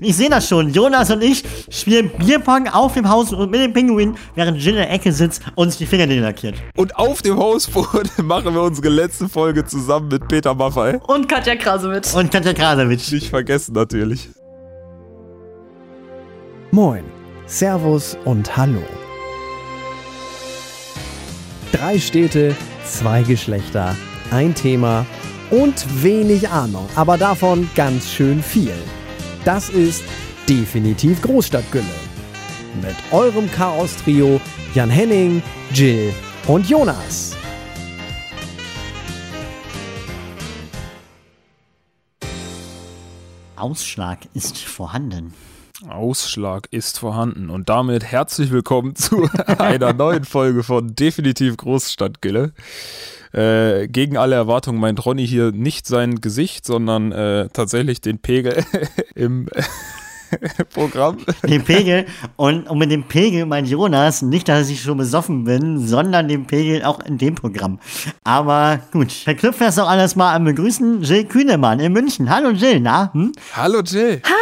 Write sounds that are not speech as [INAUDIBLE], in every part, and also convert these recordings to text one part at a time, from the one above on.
Ich sehe das schon. Jonas und ich spielen Bierpong auf dem Haus und mit dem Pinguin, während Jill in der Ecke sitzt und sich die Fingernägel lackiert. Und auf dem Hausboot [LAUGHS] machen wir unsere letzte Folge zusammen mit Peter Maffay. Und Katja Krasowitsch. Und Katja Krasowitsch. Nicht vergessen natürlich. Moin, Servus und Hallo. Drei Städte, zwei Geschlechter, ein Thema und wenig Ahnung, aber davon ganz schön viel. Das ist definitiv Großstadtgülle. Mit eurem Chaos-Trio Jan Henning, Jill und Jonas. Ausschlag ist vorhanden. Ausschlag ist vorhanden. Und damit herzlich willkommen zu [LAUGHS] einer neuen Folge von Definitiv Großstadtgille. Äh, gegen alle Erwartungen meint Ronny hier nicht sein Gesicht, sondern äh, tatsächlich den Pegel [LAUGHS] im [LAUGHS] Programm. Den Pegel. Und, und mit dem Pegel meint Jonas nicht, dass ich schon besoffen bin, sondern den Pegel auch in dem Programm. Aber gut, verknüpfen wir es doch alles mal an Begrüßen. Jill Kühnemann in München. Hallo Jill, na? Hm? Hallo Jill. Hi!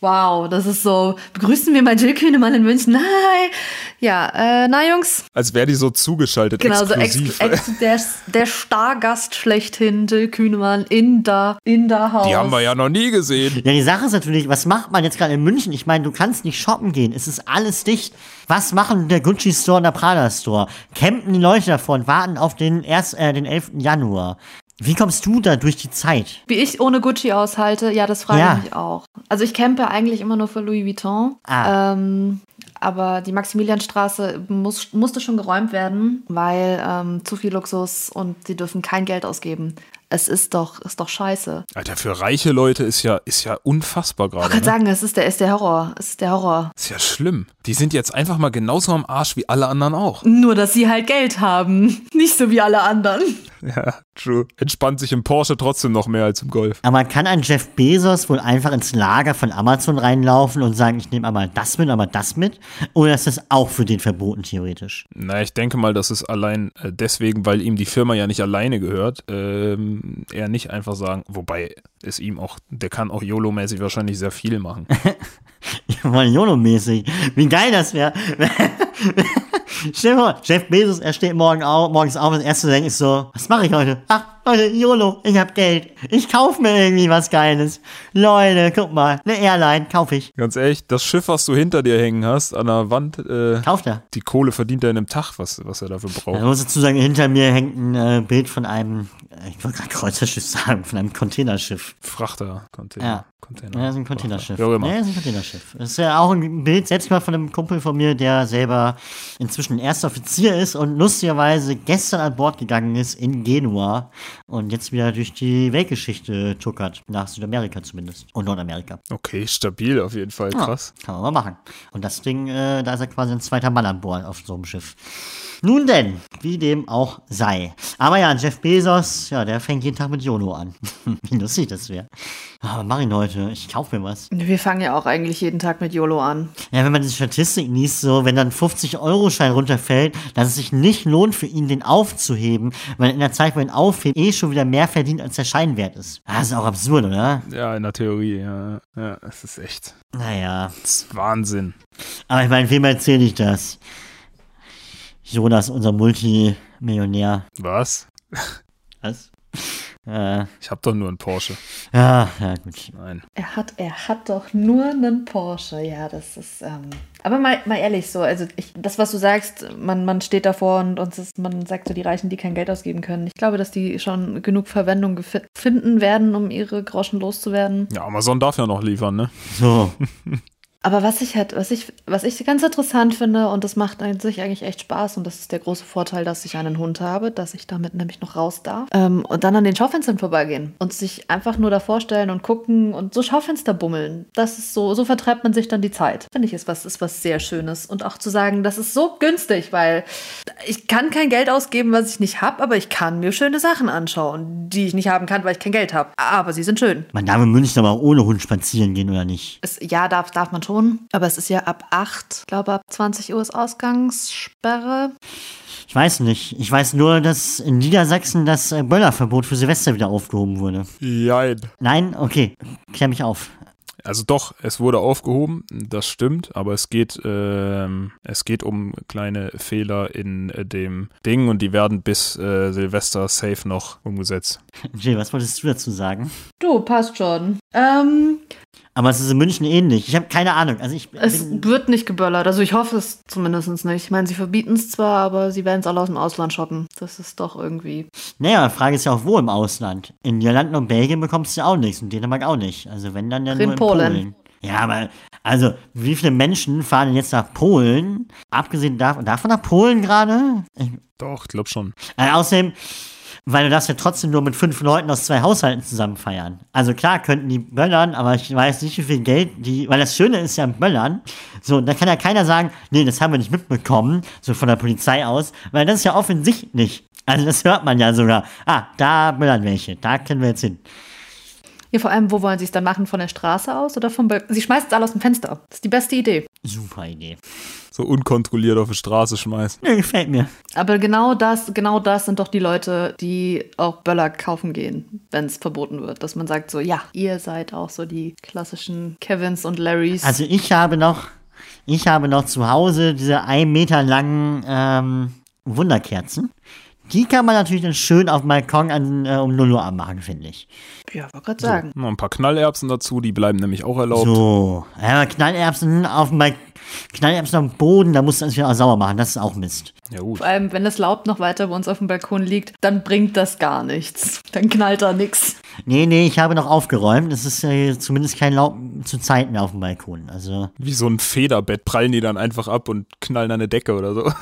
Wow, das ist so. Begrüßen wir mal Jill Kühnemann in München. Hi! Ja, äh, na Jungs. Als wäre die so zugeschaltet, Genau, exklusiv. so ex, ex, der, der Stargast schlechthin, Jill Kühnemann in da, in da Haus. die haben wir ja noch nie gesehen. Ja, die Sache ist natürlich, was macht man jetzt gerade in München? Ich meine, du kannst nicht shoppen gehen. Es ist alles dicht. Was machen der Gucci Store und der Prada Store? Campen die Leute davon, warten auf den, erst, äh, den 11. Januar. Wie kommst du da durch die Zeit? Wie ich ohne Gucci aushalte, ja, das frage Ja. ich mich auch. Also ich campe eigentlich immer nur für Louis Vuitton. Ah. Ähm, aber die Maximilianstraße muss, musste schon geräumt werden, weil ähm, zu viel Luxus und sie dürfen kein Geld ausgeben. Es ist doch, ist doch scheiße. Alter, für reiche Leute ist ja, ist ja unfassbar Ich gerade. kann Ne? sagen, es ist der, ist der Horror. Es ist der Horror. Ist ja schlimm. Die sind jetzt einfach mal genauso am Arsch wie alle anderen auch. Nur, dass sie halt Geld haben. [LAUGHS] Nicht so wie alle anderen. [LAUGHS] Ja, true. Entspannt sich im Porsche trotzdem noch mehr als im Golf. Aber kann ein Jeff Bezos wohl einfach ins Lager von Amazon reinlaufen und sagen, ich nehme einmal das mit, einmal das mit? Oder ist das auch für den verboten, theoretisch? Na, ich denke mal, das ist allein äh, deswegen, weil ihm die Firma ja nicht alleine gehört, ähm, er nicht einfach sagen, wobei es ihm auch, der kann auch YOLO-mäßig wahrscheinlich sehr viel machen. [LAUGHS] Ja, mal YOLO-mäßig. Wie geil das wäre. [LAUGHS] Stell dir vor, Jeff Bezos, er steht morgen auf, morgens auf und das erste denkt ist so, was mache ich heute? Ach, Leute, YOLO, ich hab Geld. Ich kauf mir irgendwie was Geiles. Leute, guck mal, eine Airline, kauf ich. Ganz ehrlich, das Schiff, was du hinter dir hängen hast, an der Wand, äh, Kauft er. die Kohle verdient er in einem Tag, was, was er dafür Ich braucht. muss dazu sagen, hinter mir hängt ein äh, Bild von einem, äh, ich wollte gerade Kreuzerschiff sagen, von einem Containerschiff. Frachter, Container. Ja. Container. Ja, das ist ein Containerschiff. Ja, das ist ein Containerschiff. Das ist ja auch ein Bild, selbst mal von einem Kumpel von mir, der selber inzwischen erster Offizier ist und lustigerweise gestern an Bord gegangen ist in Genua und jetzt wieder durch die Weltgeschichte tuckert. Nach Südamerika zumindest. Und Nordamerika. Okay, stabil auf jeden Fall, krass. Ja, kann man mal machen. Und das Ding, äh, da ist er quasi ein zweiter Mann an Bord auf so einem Schiff. Nun denn, wie dem auch sei. Aber ja, Jeff Bezos, ja, der fängt jeden Tag mit YOLO an. [LAUGHS] wie lustig das wäre. Aber mach ihn heute, ich kauf mir was. Wir fangen ja auch eigentlich jeden Tag mit YOLO an. Ja, wenn man die Statistik liest, so, wenn dann 50-Euro-Schein runterfällt, dass es sich nicht lohnt für ihn, den aufzuheben, weil in der Zeit, wo er ihn aufhebt, eh schon wieder mehr verdient, als der Schein wert ist. Ah, Das ist auch absurd, oder? Ja, in der Theorie, ja. Ja, es ist echt. Naja. Das ist Wahnsinn. Aber ich meine, wem erzähle ich das? Jonas, unser Multimillionär. Was? Was? Äh, Ich hab doch nur einen Porsche. ja, ja, gut. Nein. Er hat, er hat doch nur einen Porsche. Ja, das ist. Ähm aber mal, mal ehrlich so, also ich, das, was du sagst, man, man steht davor und uns ist, man sagt so die Reichen, die kein Geld ausgeben können. Ich glaube, dass die schon genug Verwendung finden werden, um ihre Groschen loszuwerden. Ja, Amazon darf ja noch liefern, ne? So. [LAUGHS] Aber was ich halt, was ich, was ich ganz interessant finde, und das macht an sich eigentlich echt Spaß, und das ist der große Vorteil, dass ich einen Hund habe, dass ich damit nämlich noch raus darf, ähm, und dann an den Schaufenstern vorbeigehen und sich einfach nur davor stellen und gucken und so Schaufenster bummeln. Das ist so, so vertreibt man sich dann die Zeit. Finde ich, ist was, ist was sehr Schönes. Und auch zu sagen, das ist so günstig, weil ich kann kein Geld ausgeben, was ich nicht habe, aber ich kann mir schöne Sachen anschauen, die ich nicht haben kann, weil ich kein Geld habe. Aber sie sind schön. Man darf in München aber auch ohne Hund spazieren gehen, oder nicht? Es, ja, darf, darf man schon. Aber es ist ja ab 8, ich glaube ab 20 Uhr ist Ausgangssperre. Ich weiß nicht. Ich weiß nur, dass in Niedersachsen das äh, Böllerverbot für Silvester wieder aufgehoben wurde. Jein. Nein? Okay. Klär mich auf. Also doch, es wurde aufgehoben, das stimmt, aber es geht, ähm, es geht um kleine Fehler in äh, dem Ding und die werden bis äh, Silvester safe noch umgesetzt. [LAUGHS] Jay, was wolltest du dazu sagen? Du, passt schon. Ähm, Aber es ist in München ähnlich. Ich habe keine Ahnung. Also ich es wird nicht geböllert. Also ich hoffe es zumindest nicht. Ich meine, sie verbieten es zwar, aber sie werden es alle aus dem Ausland shoppen. Das ist doch irgendwie. naja, die Frage ist ja auch, wo im Ausland? In Niederlanden und Belgien bekommst du ja auch nichts und Dänemark auch nicht. Also wenn dann ja In nur in Polen. Polen. Ja, aber also wie viele Menschen fahren denn jetzt nach Polen? Abgesehen davon, davon nach Polen gerade? Doch, ich glaube schon. äh, außerdem, weil du darfst ja trotzdem nur mit fünf Leuten aus zwei Haushalten zusammen feiern. Also klar könnten die böllern, aber ich weiß nicht, wie viel Geld die, weil das Schöne ist ja Böllern, so, da kann ja keiner sagen, nee, das haben wir nicht mitbekommen, so von der Polizei aus, weil das ist ja offensichtlich. Also das hört man ja sogar. Ah, da böllern welche, da können wir jetzt hin. Ja, vor allem, wo wollen sie es dann machen? Von der Straße aus oder vom Balkon? Sie schmeißen es alle aus dem Fenster. Das ist die beste Idee. Super Idee. So unkontrolliert auf die Straße schmeißen. Nee, gefällt mir. Aber genau das, genau das sind doch die Leute, die auch Böller kaufen gehen, wenn es verboten wird. Dass man sagt so, ja, ihr seid auch so die klassischen Kevins und Larrys. Also ich habe noch, ich habe noch zu Hause diese ein Meter langen ähm, Wunderkerzen. Die kann man natürlich dann schön auf dem Balkon an, äh, um 0 Uhr anmachen, finde ich. ja, wollte gerade sagen. Noch ein paar Knallerbsen dazu, die bleiben nämlich auch erlaubt. So, ja, Knallerbsen auf dem Balkon, Knallerbsen auf dem Boden, da musst du das wieder sauer machen, das ist auch Mist. Ja gut. Vor allem, wenn das Laub noch weiter bei uns auf dem Balkon liegt, dann bringt das gar nichts. Dann knallt da nichts. Nee, nee, ich habe noch aufgeräumt. Es ist äh, zumindest kein Laub zu Zeit mehr auf dem Balkon. Also, Wie so ein Federbett prallen die dann einfach ab und knallen an eine Decke oder so. [LAUGHS]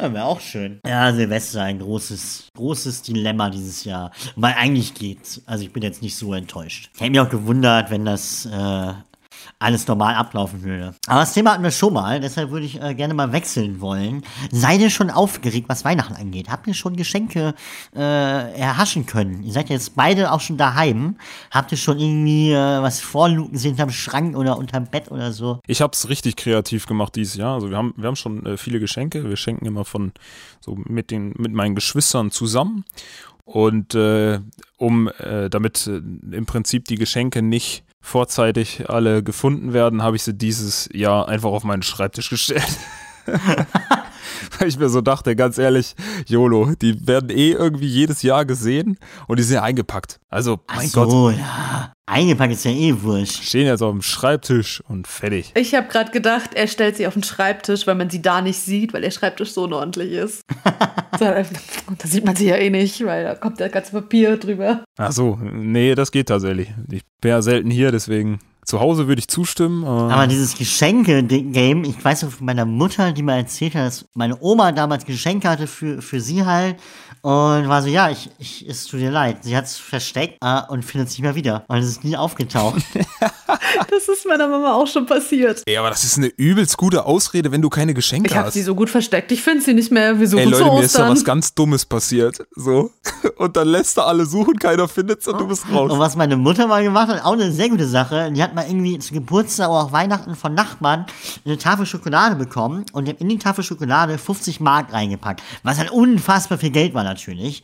ja, wäre auch schön. Ja, Silvester, ein großes, großes Dilemma dieses Jahr. Weil eigentlich geht's. Also ich bin jetzt nicht so enttäuscht. Ich hätte mich auch gewundert, wenn das äh, alles normal ablaufen würde. Aber das Thema hatten wir schon mal, deshalb würde ich äh, gerne mal wechseln wollen. Seid ihr schon aufgeregt, was Weihnachten angeht? Habt ihr schon Geschenke äh, erhaschen können? Ihr seid jetzt beide auch schon daheim. Habt ihr schon irgendwie äh, was vorluken sehen hinterm Schrank oder unterm Bett oder so? Ich habe es richtig kreativ gemacht dieses Jahr. Also wir haben, wir haben schon äh, viele Geschenke. Wir schenken immer von so mit den mit meinen Geschwistern zusammen. Und äh, um äh, damit äh, im Prinzip die Geschenke nicht vorzeitig alle gefunden werden, habe ich sie dieses Jahr einfach auf meinen Schreibtisch gestellt. [LAUGHS] [LAUGHS] Weil ich mir so dachte, ganz ehrlich, YOLO, die werden eh irgendwie jedes Jahr gesehen und die sind ja eingepackt. Also, Ach mein so, Gott, ja. Eingepackt ist ja eh wurscht. stehen jetzt auf dem Schreibtisch und fertig. Ich habe gerade gedacht, er stellt sie auf den Schreibtisch, weil man sie da nicht sieht, weil der Schreibtisch so unordentlich ist. [LAUGHS] da, da sieht man sie ja eh nicht, weil da kommt das ganze Papier drüber. Ach so, nee, das geht tatsächlich. Ich bin ja selten hier, deswegen zu Hause würde ich zustimmen. Aber, Aber dieses Geschenke-Game, ich weiß noch von meiner Mutter, die mal erzählt hat, dass meine Oma damals Geschenke hatte für, für sie halt. Und war so, ja, ich, ich, es tut dir leid. Sie hat es versteckt äh, und findet es nicht mehr wieder. Und es ist nie aufgetaucht. [LAUGHS] Das ist meiner Mama auch schon passiert. Ey, aber das ist eine übelst gute Ausrede, wenn du keine Geschenke Ich habe hast. sie so gut versteckt, ich finde sie nicht mehr. Wir suchen Ey zu Leute, mir ist da was ganz Dummes passiert. So. [LAUGHS] Und dann lässt er alle suchen, keiner findet's und du bist raus. Und was meine Mutter mal gemacht hat, auch eine sehr gute Sache. Die hat mal irgendwie zu Geburtstag oder auch Weihnachten von Nachbarn eine Tafel Schokolade bekommen und die hat in die Tafel Schokolade 50 Mark reingepackt. Was halt unfassbar viel Geld war natürlich.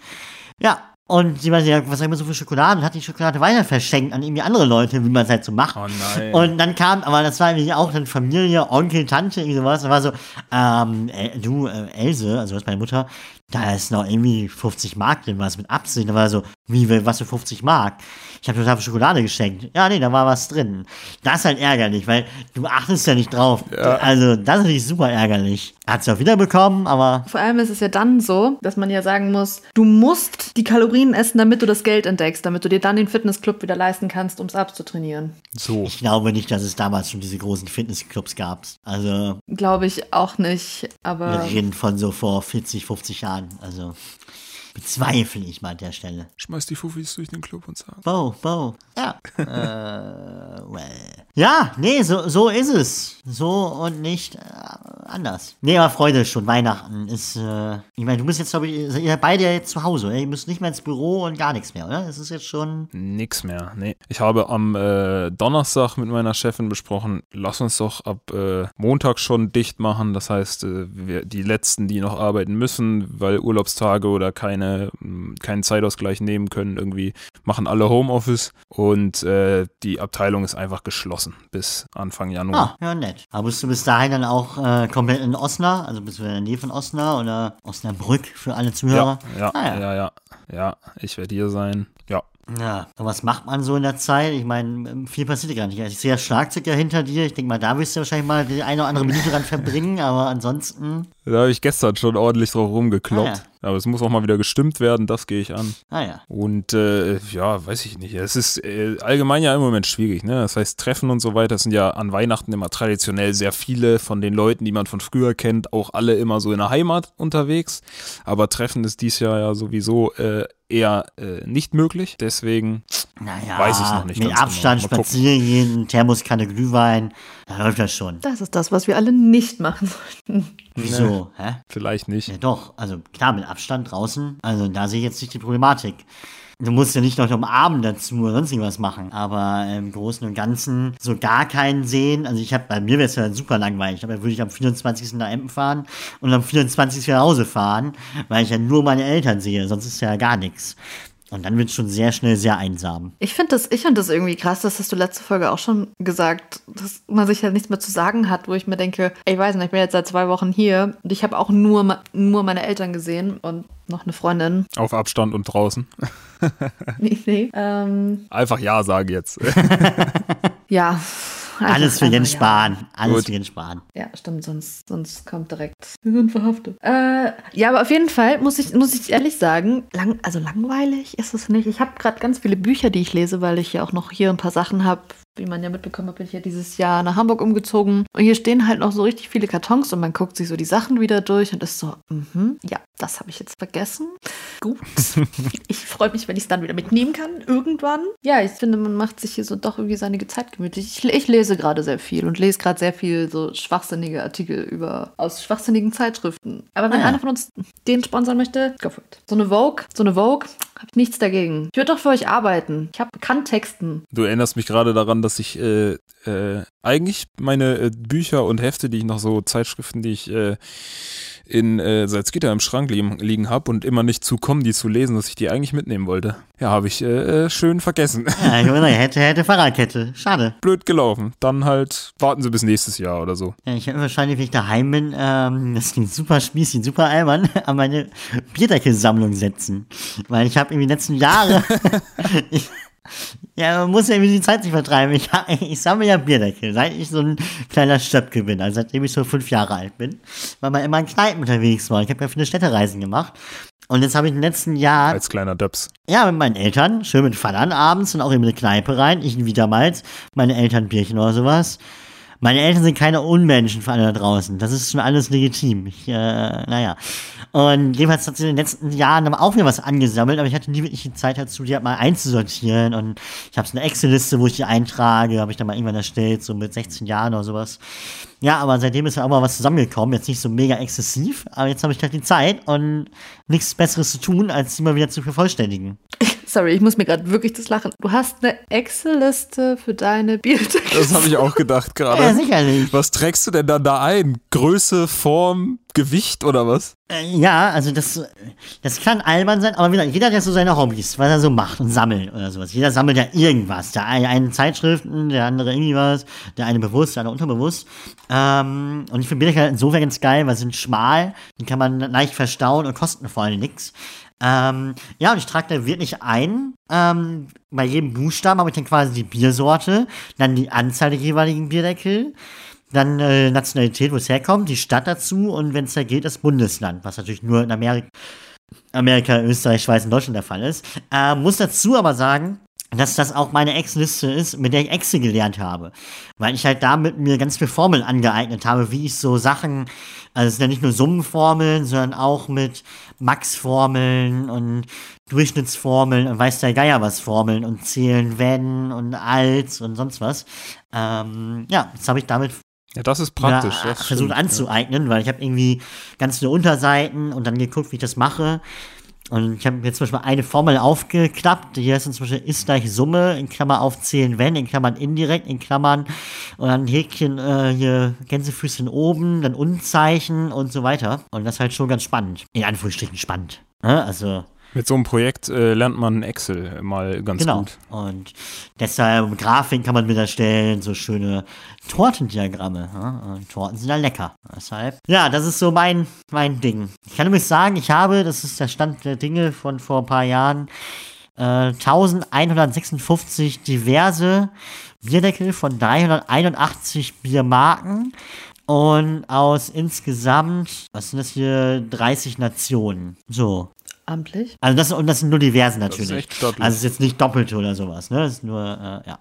Ja. Und sie meinte, ja, was soll ich mit so viel Schokolade? Und hat die Schokolade weiter verschenkt an irgendwie andere Leute, wie man es halt so macht. Oh nein. Und dann kam, aber das war irgendwie auch dann Familie, Onkel, Tante, irgendwie sowas. Und war so, ähm, äh, du, äh, Else, also das ist meine Mutter, da ist noch irgendwie 50 Mark drin, was mit Absicht. Da war so, wie, was für 50 Mark? Ich habe total Schokolade geschenkt. Ja, nee, da war was drin. Das ist halt ärgerlich, weil du achtest ja nicht drauf. Also, das ist natürlich super ärgerlich. Hat sie auch wieder bekommen, aber Vor allem ist es ja dann so, dass man ja sagen muss, du musst die Kalorien essen, damit du das Geld entdeckst, damit du dir dann den Fitnessclub wieder leisten kannst, um es abzutrainieren. So. ich glaube nicht, dass es damals schon diese großen Fitnessclubs gab. Also, Glaube ich auch nicht, wir aber reden von so vor 40, 50 Jahren. Also, bezweifle ich mal an der Stelle. Schmeiß die Fuffis durch den Club und sag. Bo, Bo. Ja. äh, well. Ja, nee, so, so ist es. So und nicht äh, anders. Nee, aber Freude schon. Weihnachten ist, äh, ich meine, du bist jetzt, glaube ich, ihr seid beide jetzt zu Hause. Oder? Ihr müsst nicht mehr ins Büro und gar nichts mehr, oder? Das ist jetzt schon. Nix mehr, nee. Ich habe am äh, Donnerstag mit meiner Chefin besprochen, lass uns doch ab äh, Montag schon dicht machen. Das heißt, äh, wir, die Letzten, die noch arbeiten müssen, weil Urlaubstage oder keine, mh, keinen Zeitausgleich nehmen können, irgendwie machen alle Homeoffice und äh, die Abteilung ist einfach geschlossen bis Anfang Januar. Ah, ja, nett. Aber bist du bis dahin dann auch äh, komplett in Osnabrück? Also bist du in der Nähe von Osnabrück oder Osnabrück für alle Zuhörer? Ja, ja, Ah, ja, ja, ja. Ja, ich werde hier sein. Ja. Ja, und was macht man so in der Zeit? Ich meine, viel passiert ja gar nicht. Ich sehe das Schlagzeug ja hinter dir. Ich denke mal, da wirst du wahrscheinlich mal die eine oder andere Minute dran verbringen, aber ansonsten, Da habe ich gestern schon ordentlich drauf rumgekloppt. Ah, Aber es muss auch mal wieder gestimmt werden, das gehe ich an. naja. Und äh, ja, weiß ich nicht. Es ist äh, allgemein ja im Moment schwierig. Ne? Das heißt, Treffen und so weiter sind ja an Weihnachten immer traditionell sehr viele von den Leuten, die man von früher kennt, auch alle immer so in der Heimat unterwegs. Aber Treffen ist dies Jahr ja sowieso äh, eher äh, nicht möglich. Deswegen Naja, Weiß ich noch nicht mit ganz Abstand genau. Spazieren gehen, Thermoskanne Glühwein, da läuft das schon. Das ist das, was wir alle nicht machen sollten. Wieso? Hä? vielleicht nicht. Ja doch, also klar, mit Abstand draußen, also da sehe ich jetzt nicht die Problematik. Du musst ja nicht noch am Abend dazu oder sonst irgendwas machen, aber im Großen und Ganzen so gar keinen sehen. Also ich habe, bei mir wäre es ja super langweilig, aber würde ich am 24. nach Emden fahren und am 24. nach Hause fahren, weil ich ja nur meine Eltern sehe, sonst ist ja gar nichts. Und dann wird es schon sehr schnell sehr einsam. Ich finde das, ich find das irgendwie krass, das hast du letzte Folge auch schon gesagt, dass man sich halt nichts mehr zu sagen hat, wo ich mir denke, ey, ich weiß nicht, ich bin jetzt seit zwei Wochen hier und ich habe auch nur, nur meine Eltern gesehen und noch eine Freundin. Auf Abstand und draußen. [LAUGHS] Nee, nee. Ähm, Einfach Ja sagen jetzt. [LAUGHS] ja. Alles für [LAUGHS] Einfach, Jens ja. Spahn. Alles Gut. für Jens Spahn. Ja, stimmt, sonst, sonst kommt direkt. [LAUGHS] Wir sind verhaftet. Äh, ja, aber auf jeden Fall muss ich, muss ich ehrlich sagen, lang, also langweilig ist es nicht. Ich habe gerade ganz viele Bücher, die ich lese, weil ich ja auch noch hier ein paar Sachen habe. Wie man ja mitbekommen hat, bin ich ja dieses Jahr nach Hamburg umgezogen. Und hier stehen halt noch so richtig viele Kartons und man guckt sich so die Sachen wieder durch und ist so, mhm, ja, das habe ich jetzt vergessen. Gut. [LAUGHS] ich freue mich, wenn ich es dann wieder mitnehmen kann, irgendwann. Ja, ich finde, man macht sich hier so doch irgendwie seine Zeit gemütlich. Ich, ich lese gerade sehr viel und lese gerade sehr viel so schwachsinnige Artikel über aus schwachsinnigen Zeitschriften. Aber wenn Ah ja. einer von uns den sponsern möchte, go for it. So eine Vogue, so eine Vogue, habe ich nichts dagegen. Ich würde doch für euch arbeiten. Ich hab, kann texten. Du erinnerst mich gerade daran, dass ich äh, äh, eigentlich meine äh, Bücher und Hefte, die ich noch so Zeitschriften, die ich äh, in äh, Salzgitter im Schrank liegen, liegen habe und immer nicht zukommen, die zu lesen, dass ich die eigentlich mitnehmen wollte. Ja, habe ich äh, äh, schön vergessen. Ja, ich meine, hätte, hätte Fahrradkette. Schade. Blöd gelaufen. Dann halt warten sie bis nächstes Jahr oder so. Ja, ich werde wahrscheinlich, wenn ich daheim bin, ähm, das klingt super spießig, super albern, [LAUGHS] an meine Bierdeckelsammlung setzen. Weil ich habe irgendwie die letzten Jahre, [LAUGHS] [LAUGHS] ich, ja, man muss ja irgendwie die Zeit nicht vertreiben. Ich, [LAUGHS] ich sammle ja Bierdeckel, seit ich so ein kleiner Stöpke bin, also seitdem ich so fünf Jahre alt bin, weil man immer in Kneipen unterwegs war. Ich habe ja viele Städtereisen gemacht. Und jetzt habe ich den letzten Jahren Als kleiner Döps. ja, mit meinen Eltern, schön mit Fallern abends und auch in eine Kneipe rein. Ich wieder mal, meine Eltern Bierchen oder sowas. Meine Eltern sind keine Unmenschen für alle da draußen. Das ist schon alles legitim. Ich, äh, naja. Und jedenfalls hat sie in den letzten Jahren aber auch wieder was angesammelt, aber ich hatte nie wirklich die Zeit dazu, die halt mal einzusortieren. Und ich habe so eine Excel-Liste, wo ich die eintrage, habe ich dann mal irgendwann erstellt, so mit 16 Jahren oder sowas. Ja, aber seitdem ist ja auch mal was zusammengekommen. Jetzt nicht so mega exzessiv, aber jetzt habe ich halt die Zeit und nichts Besseres zu tun, als sie mal wieder zu vervollständigen. [LAUGHS] Sorry, ich muss mir gerade wirklich das lachen. Du hast eine Excel-Liste für deine Bierdeckel. Das habe ich auch gedacht [LAUGHS] Ja, gerade. sicherlich. Was trägst du denn dann da ein? Größe, Form, Gewicht oder was? Äh, ja, also das, das kann albern sein, aber wie gesagt, jeder hat ja so seine Hobbys, was er so macht und sammelt oder sowas. Jeder sammelt ja irgendwas. Der eine, Zeitschriften, der andere irgendwie was, der eine bewusst, der andere unterbewusst. Ähm, und ich finde Bierdeckel insofern ganz geil, weil sie sind schmal, die kann man leicht verstauen und kosten vor allem nichts. Ähm, ja, und ich trage da wirklich ein. Ähm, bei jedem Buchstaben habe ich dann quasi die Biersorte, dann die Anzahl der jeweiligen Bierdeckel, dann äh, Nationalität, wo es herkommt, die Stadt dazu und wenn es da geht, das Bundesland, was natürlich nur in Amerika, Amerika, Österreich, Schweiz und Deutschland der Fall ist. Äh, muss dazu aber sagen, dass das auch meine Ex-Liste ist, mit der ich Excel gelernt habe. Weil ich halt damit mir ganz viele Formeln angeeignet habe, wie ich so Sachen, also es sind ja nicht nur Summenformeln, sondern auch mit Max-Formeln und Durchschnittsformeln und weiß der Geier was Formeln und zählen wenn und als und sonst was. Ähm, ja, das habe ich damit Ja, das ist praktisch. ja, das versucht stimmt, anzueignen, weil ich habe irgendwie ganz viele Unterseiten und dann geguckt, wie ich das mache. Und ich habe jetzt zum Beispiel eine Formel aufgeklappt, die heißt zum Beispiel ist gleich Summe, in Klammern aufzählen, wenn, in Klammern indirekt, in Klammern und dann Häkchen, äh, hier Gänsefüßchen oben, dann Unzeichen und so weiter. Und das ist halt schon ganz spannend. In Anführungsstrichen spannend. Ne? Also, Mit so einem Projekt äh, lernt man Excel mal ganz genau. gut. Und deshalb Grafiken kann man mit erstellen, so schöne Tortendiagramme. Und Torten sind ja lecker. Deshalb, ja, das ist so mein, mein Ding. Ich kann nämlich sagen, ich habe, das ist der Stand der Dinge von vor ein paar Jahren, äh, 1156 diverse Bierdeckel von 381 Biermarken und aus insgesamt, was sind das hier, 30 Nationen. So. Amtlich. Also das, und das sind nur diverse ist natürlich. echt stattlich. also es ist jetzt nicht doppelte oder sowas, ne? Das ist nur, äh, ja.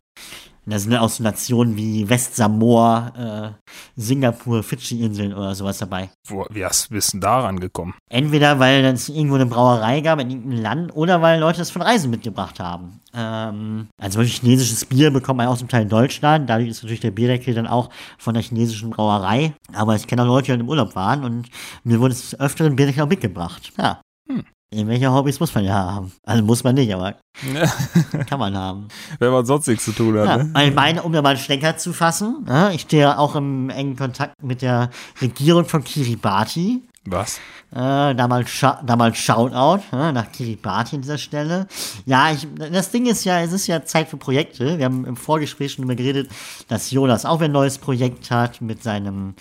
Und das sind auch so Nationen wie Westsamoa, äh, Singapur, Fidschi-Inseln oder sowas dabei. Wo, wie hast du bist denn daran gekommen? Entweder weil es irgendwo eine Brauerei gab in irgendeinem Land oder weil Leute das von Reisen mitgebracht haben. Ähm, also wirklich chinesisches Bier bekommt man auch zum Teil in Deutschland. Dadurch ist natürlich der Bierdeckel dann auch von der chinesischen Brauerei. Aber ich kenne auch Leute, die halt im Urlaub waren und mir wurde es öfteren Bierdeckel auch mitgebracht. Ja. Hm. Irgendwelche Hobbys muss man ja haben. Also muss man nicht, aber [LAUGHS] kann man haben. Wenn man sonst nichts zu tun hat. Ja, Ne? ich meine, um da mal einen Schlenker zu fassen, ja, ich stehe auch im engen Kontakt mit der Regierung von Kiribati. Was? Äh, damals, Scha damals Shoutout ja, nach Kiribati an dieser Stelle. Ja, ich, das Ding ist ja, es ist ja Zeit für Projekte. Wir haben im Vorgespräch schon immer geredet, dass Jonas auch ein neues Projekt hat mit seinem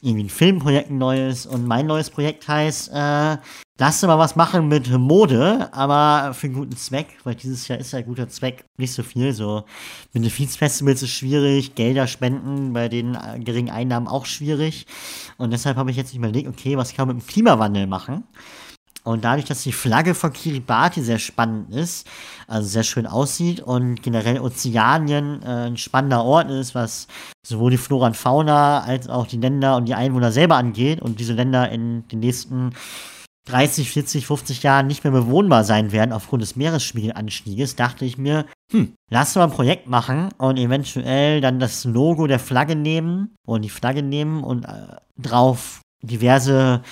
irgendwie ein Filmprojekt ein neues. Und mein neues Projekt heißt, äh, lass mal was machen mit Mode, aber für einen guten Zweck, weil dieses Jahr ist ja ein guter Zweck nicht so viel. So Benefizfestivals ist schwierig, Gelder spenden bei den äh, geringen Einnahmen auch schwierig. Und deshalb habe ich jetzt überlegt, okay, was kann man mit dem Klimawandel machen? Und dadurch, dass die Flagge von Kiribati sehr spannend ist, also sehr schön aussieht und generell Ozeanien äh, ein spannender Ort ist, was sowohl die Flora und Fauna als auch die Länder und die Einwohner selber angeht und diese Länder in den nächsten 30, 40, 50 Jahren nicht mehr bewohnbar sein werden aufgrund des Meeresspiegelanstieges, dachte ich mir, hm, lass mal ein Projekt machen und eventuell dann das Logo der Flagge nehmen und die Flagge nehmen und äh, drauf diverse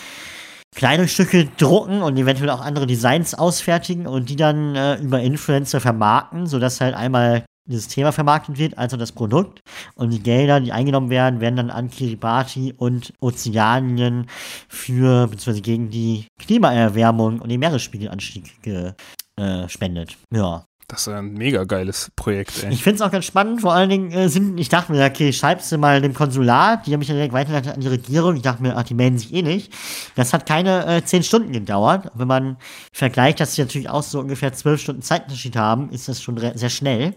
Kleidungsstücke drucken und eventuell auch andere Designs ausfertigen und die dann äh, über Influencer vermarkten, sodass halt einmal dieses Thema vermarktet wird, also das Produkt. Und die Gelder, die eingenommen werden, werden dann an Kiribati und Ozeanien für, beziehungsweise gegen die Klimaerwärmung und den Meeresspiegelanstieg gespendet. Ja. Das ist ein mega geiles Projekt, ey. Ich finde es auch ganz spannend, vor allen Dingen äh, sind, ich dachte mir, okay, schreibst du mal dem Konsulat, die haben mich dann direkt weitergeleitet an die Regierung, ich dachte mir, ach, die melden sich eh nicht. Das hat keine äh, zehn Stunden gedauert. Wenn man vergleicht, dass sie natürlich auch so ungefähr zwölf Stunden Zeitunterschied haben, ist das schon sehr schnell.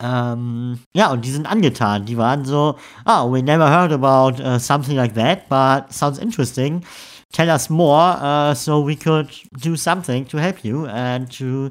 Ähm, ja, und die sind angetan. Die waren so, oh, we never heard about uh, something like that, but sounds interesting. Tell us more, uh, so we could do something to help you and to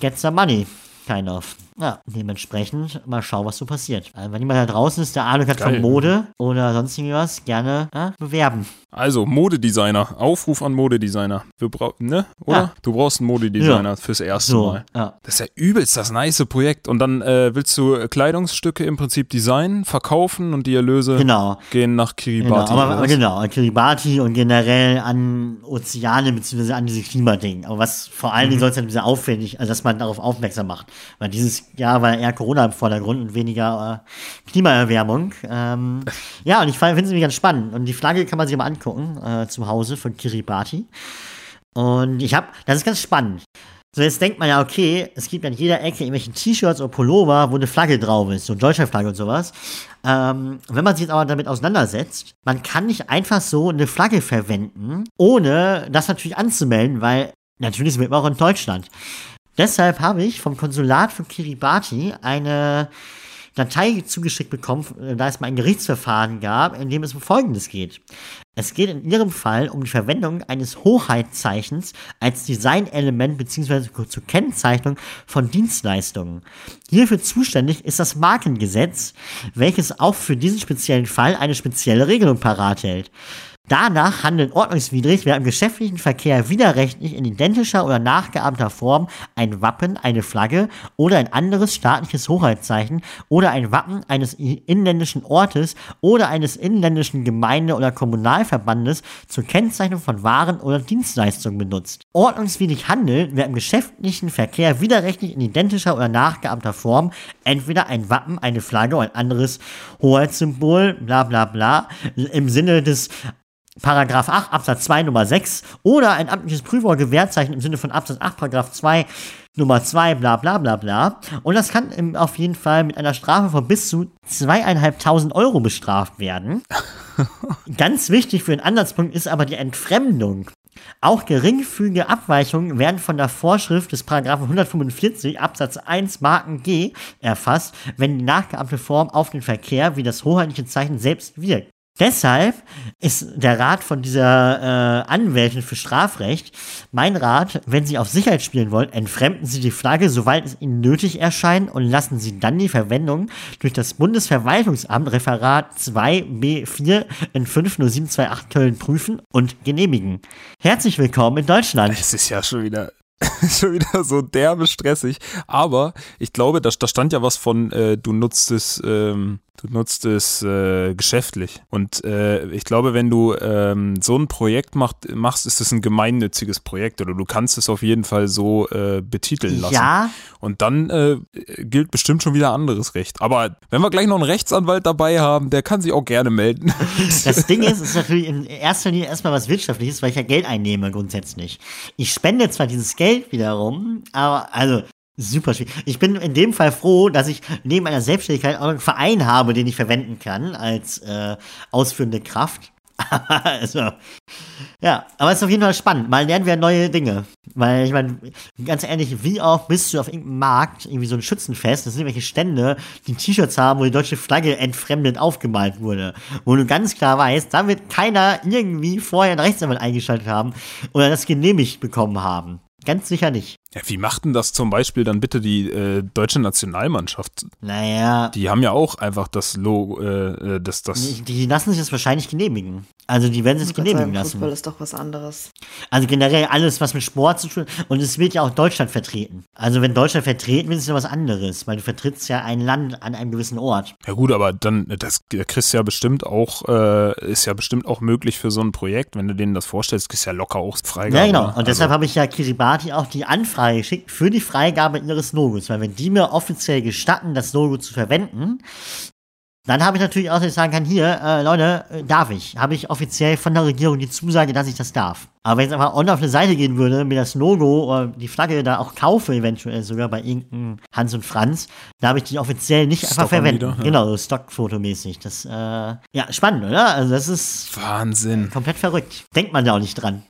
get some money, kind of. Ja, dementsprechend mal schauen, was so passiert. Also, wenn jemand da draußen ist, der Ahnung hat Geil. von Mode oder sonst irgendwas, gerne ja, bewerben. Also, Modedesigner. Aufruf an Modedesigner. Wir brauchen, ne? Oder? Ja. Du brauchst einen Modedesigner Ja. fürs erste So, Mal. Das ist ja übelst das nice Projekt. Und dann äh, willst du Kleidungsstücke im Prinzip designen, verkaufen und die Erlöse Genau. gehen nach Genau, Kiribati. aber, oder aber genau, an Kiribati und generell an Ozeane bzw. an diese Klimading. Aber was vor allen Mhm. Dingen soll es ja sehr aufwendig, also dass man darauf aufmerksam macht. Weil dieses Jahr war eher Corona im Vordergrund und weniger äh, Klimaerwärmung. Ähm, ja, und ich finde es irgendwie ganz spannend. Und die Flagge kann man sich mal angucken, äh, zu Hause von Kiribati. Und ich habe, das ist ganz spannend. So, jetzt denkt man ja, okay, es gibt an jeder Ecke irgendwelche T-Shirts oder Pullover, wo eine Flagge drauf ist, so eine deutsche Flagge und sowas. Ähm, wenn man sich jetzt aber damit auseinandersetzt, man kann nicht einfach so eine Flagge verwenden, ohne das natürlich anzumelden, weil natürlich sind wir auch in Deutschland. Deshalb habe ich vom Konsulat von Kiribati eine Datei zugeschickt bekommen, äh, da es mal ein Gerichtsverfahren gab, in dem es um Folgendes geht. Es geht in Ihrem Fall um die Verwendung eines Hochheitszeichens als Designelement bzw. zur Kennzeichnung von Dienstleistungen. Hierfür zuständig ist das Markengesetz, welches auch für diesen speziellen Fall eine spezielle Regelung parat hält. Danach handelt ordnungswidrig, wer im geschäftlichen Verkehr widerrechtlich in identischer oder nachgeahmter Form ein Wappen, eine Flagge oder ein anderes staatliches Hoheitszeichen oder ein Wappen eines inländischen Ortes oder eines inländischen Gemeinde- oder Kommunalverbandes zur Kennzeichnung von Waren oder Dienstleistungen benutzt. Ordnungswidrig handelt, wer im geschäftlichen Verkehr widerrechtlich in identischer oder nachgeahmter Form entweder ein Wappen, eine Flagge oder ein anderes Hoheitssymbol, bla bla bla, im Sinne des Paragraph 8 Absatz 2 Nummer 6 oder ein amtliches Prüf- oder Gewährzeichen im Sinne von Absatz 8 Paragraph 2 Nummer 2 bla bla bla bla. Und das kann im, auf jeden Fall mit einer Strafe von bis zu zweieinhalbtausend Euro bestraft werden. [LAUGHS] Ganz wichtig für den Ansatzpunkt ist aber die Entfremdung. Auch geringfügige Abweichungen werden von der Vorschrift des Paragraphen 145 Absatz 1 Marken G erfasst, wenn die nachgeahmte Form auf den Verkehr wie das hoheitliche Zeichen selbst wirkt. Deshalb ist der Rat von dieser äh, Anwältin für Strafrecht mein Rat, wenn Sie auf Sicherheit spielen wollen, entfremden Sie die Flagge, soweit es Ihnen nötig erscheint und lassen Sie dann die Verwendung durch das Bundesverwaltungsamt Referat 2b4 in 50728 Köln prüfen und genehmigen. Herzlich willkommen in Deutschland. Es ist ja schon wieder [LAUGHS] schon wieder so derbe stressig. Aber ich glaube, da, da stand ja was von, äh, du nutzt es, ähm, du nutzt es äh, geschäftlich. Und äh, ich glaube, wenn du ähm, so ein Projekt macht, machst, ist es ein gemeinnütziges Projekt oder du kannst es auf jeden Fall so äh, betiteln lassen. Ja. Und dann äh, gilt bestimmt schon wieder anderes Recht. Aber wenn wir gleich noch einen Rechtsanwalt dabei haben, der kann sich auch gerne melden. [LAUGHS] Das Ding ist, es ist natürlich in erster Linie erstmal was Wirtschaftliches, weil ich ja Geld einnehme grundsätzlich. Ich spende zwar dieses Geld wiederum, aber also super schwierig. Ich bin in dem Fall froh, dass ich neben meiner Selbstständigkeit auch einen Verein habe, den ich verwenden kann als äh, ausführende Kraft. [LAUGHS] also, ja, aber es ist auf jeden Fall spannend. Mal lernen wir neue Dinge. Weil, ich meine, ganz ehrlich, wie oft bist du auf irgendeinem Markt, irgendwie so ein Schützenfest, das sind irgendwelche Stände, die T-Shirts haben, wo die deutsche Flagge entfremdet aufgemalt wurde. Wo du ganz klar weißt, da wird keiner irgendwie vorher einen Rechtsanwalt eingeschaltet haben oder das genehmigt bekommen haben. Ganz sicher nicht. Ja, wie macht denn das zum Beispiel dann bitte die äh, deutsche Nationalmannschaft? Naja. Die haben ja auch einfach das Logo, äh, das, das. Die, die lassen sich das wahrscheinlich genehmigen. Also die werden sich genehmigen lassen. Fußball ist doch was anderes. Also generell alles, was mit Sport zu tun und es wird ja auch Deutschland vertreten. Also wenn Deutschland vertreten wird, ist es ja was anderes, weil du vertrittst ja ein Land an einem gewissen Ort. Ja gut, aber dann, das kriegst ja bestimmt auch, äh, ist ja bestimmt auch möglich für so ein Projekt, wenn du denen das vorstellst, kriegst ja locker auch Freigabe. Ja, genau. Und Also- deshalb habe ich ja Kiribati auch die Anfrage geschickt für die Freigabe ihres Logos. Weil wenn die mir offiziell gestatten, das Logo zu verwenden, dann habe ich natürlich auch, dass ich sagen kann, hier, äh, Leute, äh, darf ich. Habe ich offiziell von der Regierung die Zusage, dass ich das darf. Aber wenn ich einfach on auf eine Seite gehen würde, mir das Logo oder die Flagge da auch kaufe, eventuell sogar bei irgendeinem Hans und Franz, da habe ich die offiziell nicht einfach verwenden. wieder, ja. Genau, so Stockfotomäßig. Das, äh, ja, spannend, oder? Also das ist Wahnsinn. komplett verrückt. Denkt man da auch nicht dran.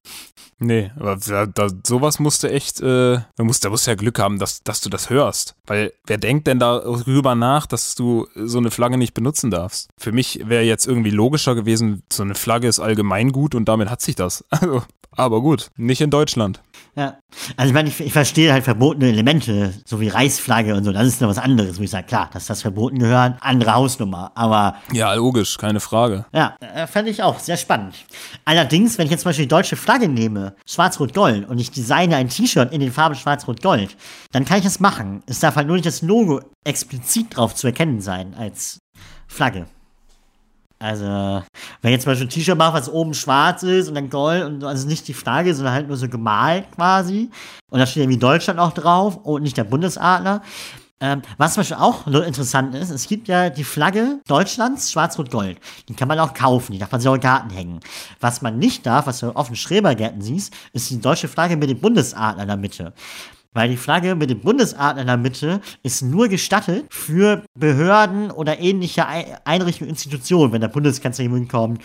Nee, aber da, da, sowas musste echt, äh, da musst, da musst du ja Glück haben, dass, dass du das hörst. Weil wer denkt denn darüber nach, dass du so eine Flagge nicht benutzen darfst? Für mich wäre jetzt irgendwie logischer gewesen, so eine Flagge ist allgemeingut und damit hat sich das. [LAUGHS] Also, aber gut, nicht in Deutschland. Ja. Also ich meine, ich, ich verstehe halt verbotene Elemente, so wie Reichsflagge und so, das ist noch was anderes, wo ich sage, klar, dass das verboten gehört, andere Hausnummer. Aber Ja, logisch, keine Frage. ja, äh, fand ich auch sehr spannend. Allerdings, wenn ich jetzt zum Beispiel die deutsche Flagge nehme, schwarz-rot-gold, und ich designe ein T-Shirt in den Farben schwarz-rot-gold, dann kann ich das machen. Es darf halt nur nicht das Logo explizit drauf zu erkennen sein als Flagge. Also, wenn jetzt zum Beispiel ein T-Shirt mache, was oben schwarz ist und dann gold und also nicht die Flagge, sondern halt nur so gemalt quasi. Und da steht irgendwie Deutschland auch drauf und nicht der Bundesadler. Ähm, was zum Beispiel auch interessant ist, es gibt ja die Flagge Deutschlands, schwarz-rot-gold. Die kann man auch kaufen, die darf man sich auch im Garten hängen. Was man nicht darf, was du auf den Schrebergärten siehst, ist die deutsche Flagge mit dem Bundesadler in der Mitte. Weil die Flagge mit dem Bundesadler in der Mitte ist nur gestattet für Behörden oder ähnliche Ei- Einrichtungen, Institutionen, wenn der Bundeskanzler hier hinkommt.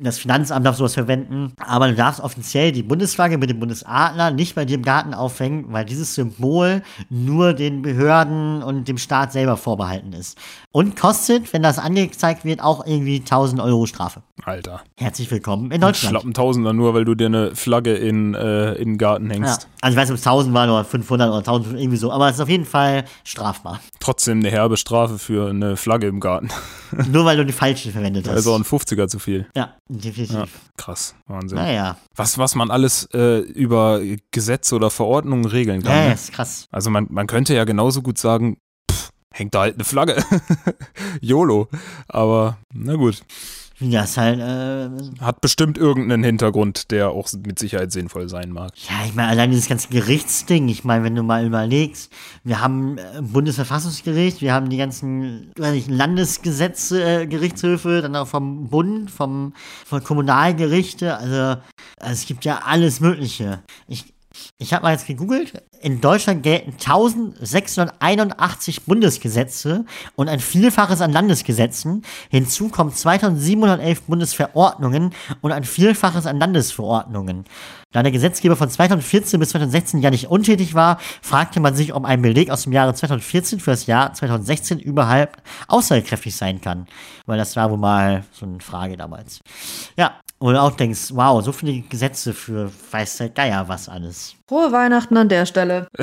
Das Finanzamt darf sowas verwenden. Aber du darfst offiziell die Bundesflagge mit dem Bundesadler nicht bei dir im Garten aufhängen, weil dieses Symbol nur den Behörden und dem Staat selber vorbehalten ist. Und kostet, wenn das angezeigt wird, auch irgendwie 1000 Euro Strafe. Alter. Herzlich willkommen in Deutschland. Schlappen Tausender nur, weil du dir eine Flagge in, äh, in den Garten Ja. Also ich weiß nicht, ob es 1000 waren oder 500 oder 1000, irgendwie so. Aber es ist auf jeden Fall strafbar. trotzdem eine herbe Strafe für eine Flagge im Garten. [LAUGHS] Nur weil du die falsche verwendet hast. Also ein 50er zu viel. ja, definitiv. Ja, krass, Wahnsinn. Naja, Was, was man alles äh, über Gesetze oder Verordnungen regeln kann. ja, ne? ist krass. Also man, man könnte ja genauso gut sagen, pff, hängt da halt eine Flagge. [LAUGHS] YOLO. Aber na gut. Ja, ist halt, äh, Hat bestimmt irgendeinen Hintergrund, der auch mit Sicherheit sinnvoll sein mag. Ja, ich meine, allein dieses ganze Gerichtsding, ich meine, wenn du mal überlegst, wir haben äh, Bundesverfassungsgericht, wir haben die ganzen, weiß nicht, Landesgesetze, äh, Gerichtshöfe, dann auch vom Bund, vom, von Kommunalgerichte, also, also es gibt ja alles Mögliche. Ich, ich habe mal jetzt gegoogelt, in Deutschland gelten 1681 Bundesgesetze und ein Vielfaches an Landesgesetzen. Hinzu kommen 2711 Bundesverordnungen und ein Vielfaches an Landesverordnungen. Da der Gesetzgeber von 2014 bis 2016 ja nicht untätig war, fragte man sich, ob ein Beleg aus dem Jahre 2014 für das Jahr 2016 überhaupt aussagekräftig sein kann. Weil das war wohl mal so eine Frage damals. Ja, und du auch denkst, wow, so viele Gesetze für weiß der Geier was alles. Frohe Weihnachten an der Stelle. [LAUGHS]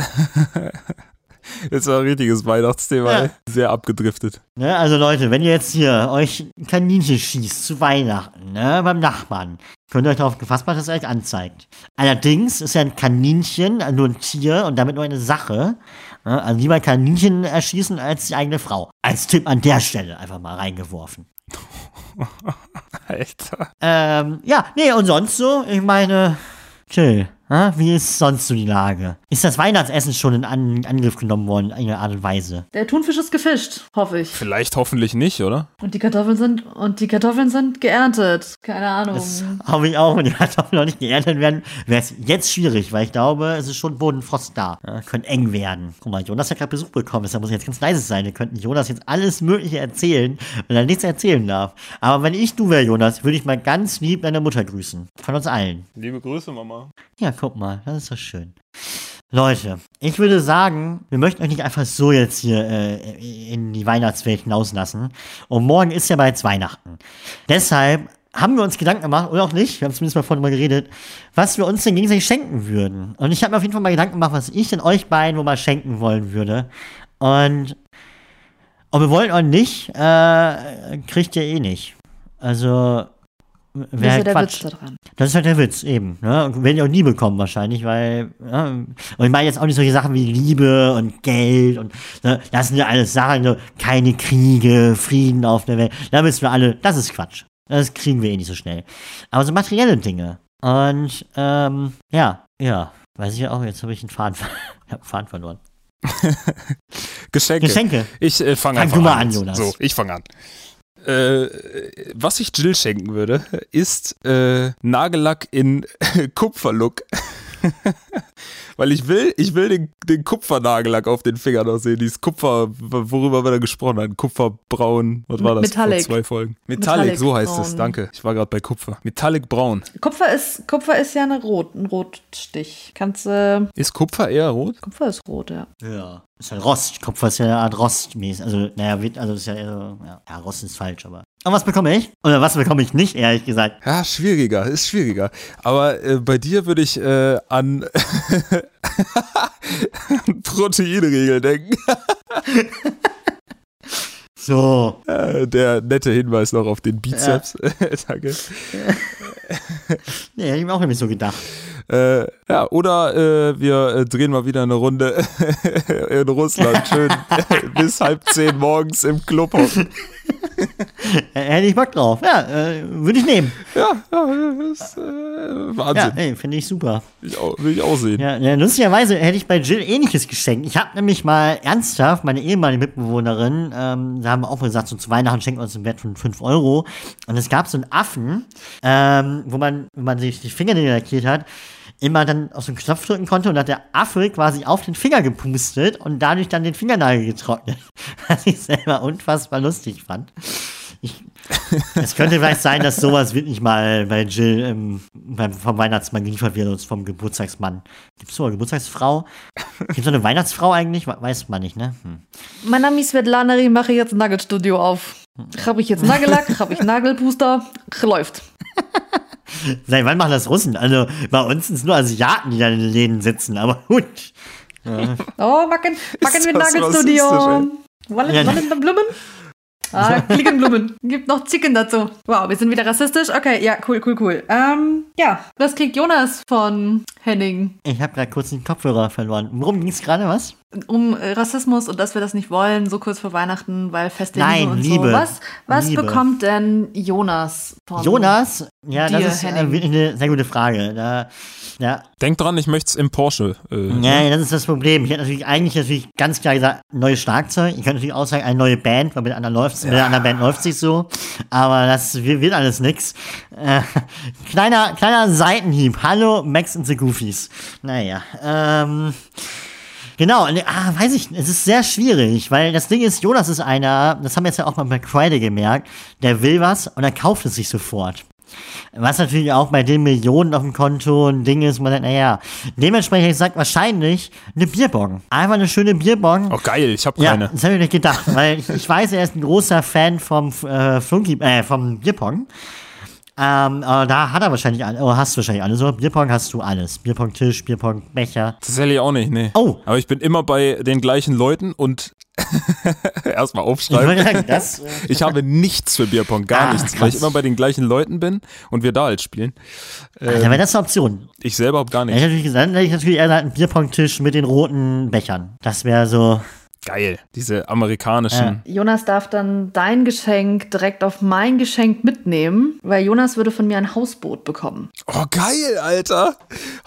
Ist ein richtiges Weihnachtsthema, Ja. sehr abgedriftet. Ne, also Leute, wenn ihr jetzt hier euch ein Kaninchen schießt zu Weihnachten, ne, beim Nachbarn, könnt ihr euch darauf gefasst machen, dass er euch anzeigt. Allerdings ist ja ein Kaninchen nur ein Tier und damit nur eine Sache. Ne, also lieber ein Kaninchen erschießen als die eigene Frau. Als Tipp an der Stelle einfach mal reingeworfen. [LAUGHS] [LAUGHS] Alter. Ähm, ja, nee, und sonst so, ich meine, chill. Hä? Wie ist sonst so die Lage? Ist das Weihnachtsessen schon in An Angriff genommen worden, in irgendeiner Art und Weise? Der Thunfisch ist gefischt, hoffe ich. Vielleicht hoffentlich nicht, oder? Und die Kartoffeln sind und die Kartoffeln sind geerntet. Keine Ahnung. Das habe ich auch, wenn die Kartoffeln noch nicht geerntet werden, wäre es jetzt schwierig, weil ich glaube, es ist schon Bodenfrost da. Ja, könnte eng werden. Guck mal, Jonas hat gerade Besuch bekommen, deshalb muss ich jetzt ganz leise sein. Wir könnten Jonas jetzt alles Mögliche erzählen, wenn er nichts erzählen darf. Aber wenn ich du wäre, Jonas, würde ich mal ganz lieb deine Mutter grüßen. Von uns allen. Liebe Grüße, Mama. Ja, guck mal, das ist doch schön. Leute, ich würde sagen, wir möchten euch nicht einfach so jetzt hier äh, in die Weihnachtswelt hinauslassen. Und morgen ist ja bereits Weihnachten. Deshalb haben wir uns Gedanken gemacht, oder auch nicht, wir haben zumindest mal vorhin mal geredet, was wir uns denn gegenseitig schenken würden. Und ich habe mir auf jeden Fall mal Gedanken gemacht, was ich denn euch beiden wohl mal schenken wollen würde. Und ob ihr wollt oder nicht, äh, kriegt ihr eh nicht. Also, Das ist ja halt der Quatsch. Witz daran. Das ist halt der Witz, eben. Ne? Werden die auch nie bekommen wahrscheinlich, weil, ja, und ich meine jetzt auch nicht solche Sachen wie Liebe und Geld und ne, das sind ja alles Sachen, so, keine Kriege, Frieden auf der Welt. Da wissen wir alle, das ist Quatsch. Das kriegen wir eh nicht so schnell. Aber so materielle Dinge. Und, ähm, ja, ja, weiß ich ja auch, jetzt habe ich einen Faden, [LAUGHS] Faden verloren. [LAUGHS] Geschenke. Geschenke. Ich äh, fange Fang einfach du mal an. an, Jonas. So, ich fange an. Äh, was ich Jill schenken würde, ist äh, Nagellack in [LAUGHS] Kupferlook. [LAUGHS] Weil ich will, ich will den, den Kupfernagellack auf den Fingern noch sehen. Dieses Kupfer, worüber wir da gesprochen haben. Kupferbraun. Was war das? Metallic. Vor zwei Folgen. Metallic, Metallic so heißt es. braun. Danke. Ich war gerade bei Kupfer. Metallic braun. Kupfer ist, Kupfer ist ja eine Rot, ein Rotstich. Kannst äh, Ist Kupfer eher rot? Kupfer ist rot, ja. Ja. Ist halt Rost. Kupfer ist ja eine Art Rostmäßig. Also, naja, wird- also ist ja, eher so, ja, ja, Rost ist falsch, aber. Aber was bekomme ich? Oder was bekomme ich nicht, ehrlich gesagt? Ja, schwieriger, ist schwieriger. Aber äh, bei dir würde ich äh, an [LAUGHS] Proteinriegel denken. [LAUGHS] So. Äh, der nette Hinweis noch auf den Bizeps. [LAUGHS] Danke. Nee, hätte ich mir auch nämlich so gedacht. Äh, ja, oder äh, wir äh, drehen mal wieder eine Runde [LAUGHS] in Russland. Schön [LAUGHS] bis halb zehn morgens im Club [LAUGHS] hocken. Hätte ich Bock drauf. Ja, äh, würde ich nehmen. Ja, ja, das ist äh, Ja, Wahnsinn. ey, finde ich super. Ich auch, will ich auch sehen. Ja, ja, lustigerweise hätte ich bei Jill ähnliches geschenkt. Ich habe nämlich mal ernsthaft meine ehemalige Mitbewohnerin, ähm, da haben wir auch gesagt, so zu Weihnachten schenken wir uns einen Wert von 5 Euro. Und es gab so einen Affen, ähm, wo man, wenn man sich die Fingernägel lackiert hat, immer dann auf so einen Knopf drücken konnte und hat der Affe quasi auf den Finger gepustet und dadurch dann den Fingernagel getrocknet. [LAUGHS] Was ich selber unfassbar lustig fand. Ich, es könnte vielleicht sein, dass sowas wirklich mal bei Jill ähm, beim, vom Weihnachtsmann geliefert wird und vom Geburtstagsmann. Gibt es so eine Geburtstagsfrau? Gibt es so eine Weihnachtsfrau eigentlich? We- Weiß man nicht, ne? Hm. Mein Name ist Svetlana, ich mache jetzt Nugget Studio auf. Habe ich jetzt Nagellack, habe ich Nagelbooster, läuft. [LAUGHS] Seit wann machen das Russen? Also bei uns sind es nur Asiaten, die da in den Läden sitzen, aber gut. [LAUGHS] Oh, machen, machen Ist wir das Nugget rassistisch, Studio. ey? Wollen, Ja. wollen wir Blumen? Ah, [LAUGHS] Blumen. Gibt noch Chicken dazu. Wow, wir sind wieder rassistisch. Okay, ja, cool, cool, cool. Ähm, ja, was kriegt Jonas von Henning? Ich habe gerade kurz den Kopfhörer verloren. Worum ging es gerade, was? Um äh, Rassismus und dass wir das nicht wollen, so kurz vor Weihnachten, weil feste Nein, Liebe und Liebe. so. Was, was Liebe. bekommt denn Jonas von Jonas? Ja, dir, das ist Henning. eine sehr gute Frage. Da, ja, Denk dran, ich möchte es im Porsche. Äh, Ja, das ist das Problem. Ich hätte natürlich eigentlich natürlich ganz klar gesagt, neues Schlagzeug. Ich könnte natürlich auch sagen, eine neue Band, weil mit der anderen läuft mit anderen Band läuft sich so. Aber das wird alles nix. Äh, kleiner, kleiner Seitenhieb. Hallo, Max und the Goofies. Naja, ähm. Genau, ne, ah, weiß ich, es ist sehr schwierig, weil das Ding ist, Jonas ist einer, das haben wir jetzt ja auch mal bei Friday gemerkt, der will was und er kauft es sich sofort. Was natürlich auch bei den Millionen auf dem Konto ein Ding ist, man sagt, naja, dementsprechend gesagt, wahrscheinlich eine Bierbong. Einfach eine schöne Bierbong. Oh, geil, ich habe ja, keine. das habe ich nicht gedacht, weil ich, ich weiß, er ist ein großer Fan vom äh, Flunky, äh, vom Bierpong. Ähm, aber da hat er wahrscheinlich alle, oder hast du wahrscheinlich alle so. Bierpong hast du alles. Bierpong-Tisch, Bierpong-Becher. Tatsächlich auch nicht, nee. Oh. Aber ich bin immer bei den gleichen Leuten und [LAUGHS] erstmal Ich aufschreiben. wollte sagen, das, äh, [LAUGHS] Ich habe nichts für Bierpong, gar Ah, nichts, weil ich krass. immer bei den gleichen Leuten bin und wir da halt spielen. Alter, wäre das eine Option. Ich selber habe gar nichts. ich natürlich gesagt, dann hätte ich natürlich eher einen Bierpong-Tisch mit den roten Bechern. Das wäre so, Geil, diese amerikanischen. Jonas darf dann dein Geschenk direkt auf mein Geschenk mitnehmen, weil Jonas würde von mir ein Hausboot bekommen. Oh, geil, Alter.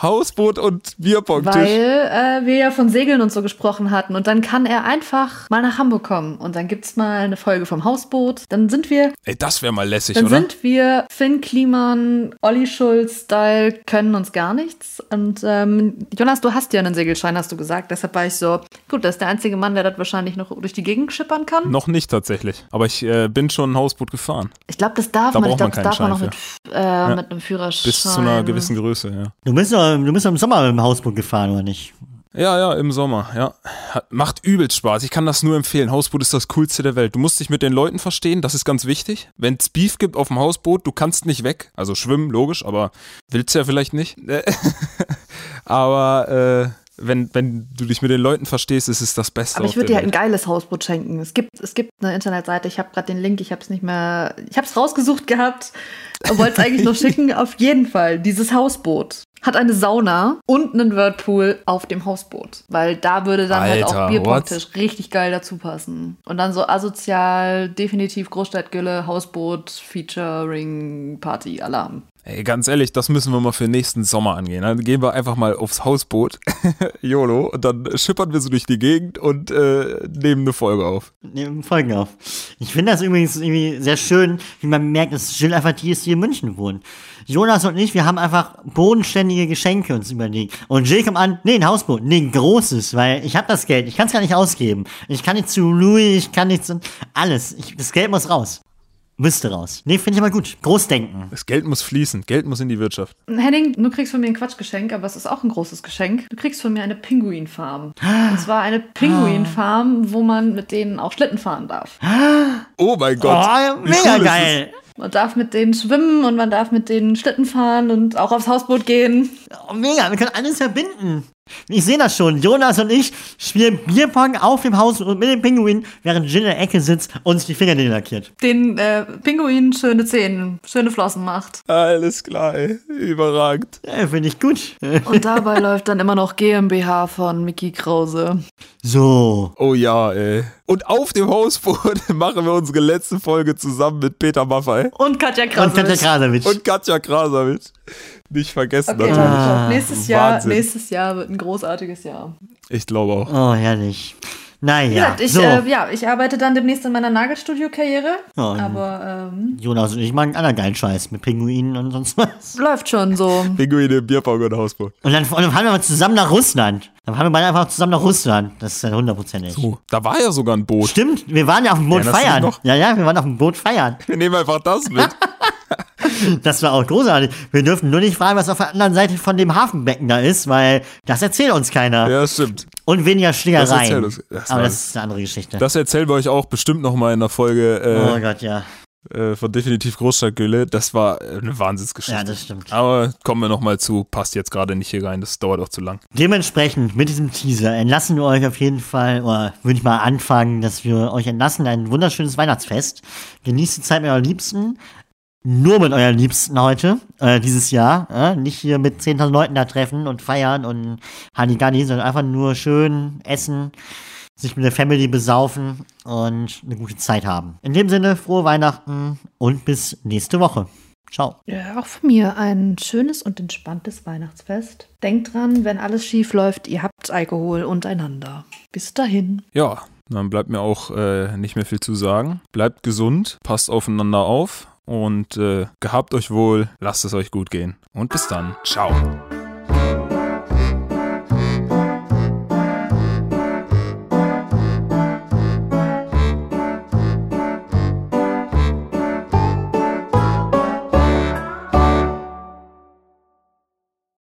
Hausboot und Bierpong-Tisch. Weil äh, wir ja von Segeln und so gesprochen hatten. Und dann kann er einfach mal nach Hamburg kommen. Und dann gibt's mal eine Folge vom Hausboot. Dann sind wir, Ey, das wäre mal lässig, dann oder? sind wir Finn Kliman, Olli Schulz-Style, können uns gar nichts. Und ähm, Jonas, du hast ja einen Segelschein, hast du gesagt. Deshalb war ich so, gut, das ist der einzige Mann, der das wahrscheinlich noch durch die Gegend schippern kann. Noch nicht tatsächlich. Aber ich äh, bin schon ein Hausboot gefahren. Ich glaube, das darf Da man. Ich glaube, das darf man noch mit, äh, mit einem Führerschein. Bis zu einer gewissen Größe, ja. du bist doch, du bist doch im Sommer mit dem Hausboot gefahren, oder nicht? Ja, ja, im Sommer, ja. Hat, macht übelst Spaß. Ich kann das nur empfehlen. Hausboot ist das coolste der Welt. Du musst dich mit den Leuten verstehen, das ist ganz wichtig. Wenn es Beef gibt auf dem Hausboot, du kannst nicht weg. Also schwimmen, logisch, aber willst ja vielleicht nicht. [LAUGHS] [LAUGHS] aber äh, wenn, wenn du dich mit den Leuten verstehst, ist es das Beste. Aber ich würde dir halt ein geiles Hausboot schenken. Es gibt, es gibt eine Internetseite, ich habe gerade den Link, ich habe es nicht mehr, ich habe es rausgesucht gehabt, [LAUGHS] wollte es eigentlich noch schicken. [LAUGHS] Auf jeden Fall, dieses Hausboot hat eine Sauna und einen Whirlpool auf dem Hausboot. Weil da würde dann halt Alter, auch Bierpongtisch richtig geil dazu passen. Und dann so asozial, definitiv Großstadtgülle, Hausboot, Featuring, Party, Alarm. Ey, ganz ehrlich, das müssen wir mal für nächsten Sommer angehen. Dann gehen wir einfach mal aufs Hausboot, [LAUGHS] YOLO, und dann schippern wir so durch die Gegend und äh, nehmen eine Folge auf. Nehmen Folgen auf. Ich finde das übrigens irgendwie sehr schön, wie man merkt, dass Jill einfach die ist, die in München wohnt. Jonas und ich, wir haben einfach bodenständige Geschenke uns überlegt. Und Jill kommt an, nee, ein Hausboot, nee, ein großes, weil ich habe das Geld, ich kann es gar nicht ausgeben. Ich kann nicht zu Louis, ich kann nicht zu... Alles, ich, das Geld muss raus. Müsste raus. Nee, finde ich aber gut. Großdenken. Das Geld muss fließen, Geld muss in die Wirtschaft. Henning, du kriegst von mir ein Quatschgeschenk, aber es ist auch ein großes Geschenk. Du kriegst von mir eine Pinguinfarm. Und zwar eine Pinguinfarm, wo man mit denen auch Schlitten fahren darf. Oh mein Gott. Oh, mega cool ist geil. Man darf mit denen schwimmen und man darf mit denen Schlitten fahren und auch aufs Hausboot gehen. Oh, mega, wir können alles verbinden. Ich sehe das schon. Jonas und ich spielen Bierpong auf dem Haus und mit dem Pinguin, während Jill in der Ecke sitzt und sich die Fingernägel lackiert. Den äh, Pinguin schöne Zähne, schöne Flossen macht. Alles klar, ey. Überragend. Ja, finde ich gut. [LAUGHS] Und dabei läuft dann immer noch GmbH von Mickey Krause. So. Oh ja, ey. Und auf dem Hausboot [LAUGHS] machen wir unsere letzte Folge zusammen mit Peter Maffei Und Katja Und Katja. Krasowitsch. und Katja Krasavitsch. Nicht vergessen Okay, natürlich. Ah, nächstes Jahr, Wahnsinn. nächstes Jahr wird ein großartiges Jahr. Ich glaube auch. Oh, herrlich. Naja, Wie gesagt, ich, so. äh, ja, ich arbeite dann demnächst in meiner Nagelstudio-Karriere. Ja, aber ähm, Jonas und ich machen anderen geilen Scheiß mit Pinguinen und sonst was. läuft schon so. Pinguine, Bierpong und Hausboot. Und dann, und dann fahren wir mal zusammen nach Russland. Dann fahren wir beide einfach zusammen nach Russland. Das ist ja hundertprozentig. Oh, da war ja sogar ein Boot. Stimmt, wir waren ja auf dem Boot dich feiern. Ja, ja, wir waren auf dem Boot feiern. Wir nehmen einfach das mit. [LAUGHS] Das war auch großartig. Wir dürfen nur nicht fragen, was auf der anderen Seite von dem Hafenbecken da ist, weil das erzählt uns keiner. ja, stimmt. Und weniger Das Schlägereien. erzählt uns- das Aber das ist eine andere Geschichte. Das erzählen wir euch auch bestimmt noch mal in der Folge. oh Äh, Gott, ja. äh, von Definitiv Großstadtgülle. Das war eine Wahnsinnsgeschichte. Ja, das stimmt. Aber kommen wir nochmal zu, passt jetzt gerade nicht hier rein, das dauert auch zu lang. Dementsprechend mit diesem Teaser entlassen wir euch auf jeden Fall, oder würde ich mal anfangen, dass wir euch entlassen, ein wunderschönes Weihnachtsfest. Genießt die Zeit mit euren Liebsten. Nur mit euren Liebsten heute, äh, dieses Jahr. Äh? Nicht hier mit 10.000 Leuten da treffen und feiern und Halligalli, sondern einfach nur schön essen, sich mit der Family besaufen und eine gute Zeit haben. In dem Sinne, frohe Weihnachten und bis nächste Woche. Ciao. Ja, auch von mir ein schönes und entspanntes Weihnachtsfest. Denkt dran, wenn alles schief läuft, ihr habt Alkohol untereinander. Bis dahin. Ja, dann bleibt mir auch äh, nicht mehr viel zu sagen. Bleibt gesund, passt aufeinander auf und äh, gehabt euch wohl, lasst es euch gut gehen. Und bis dann. Ciao.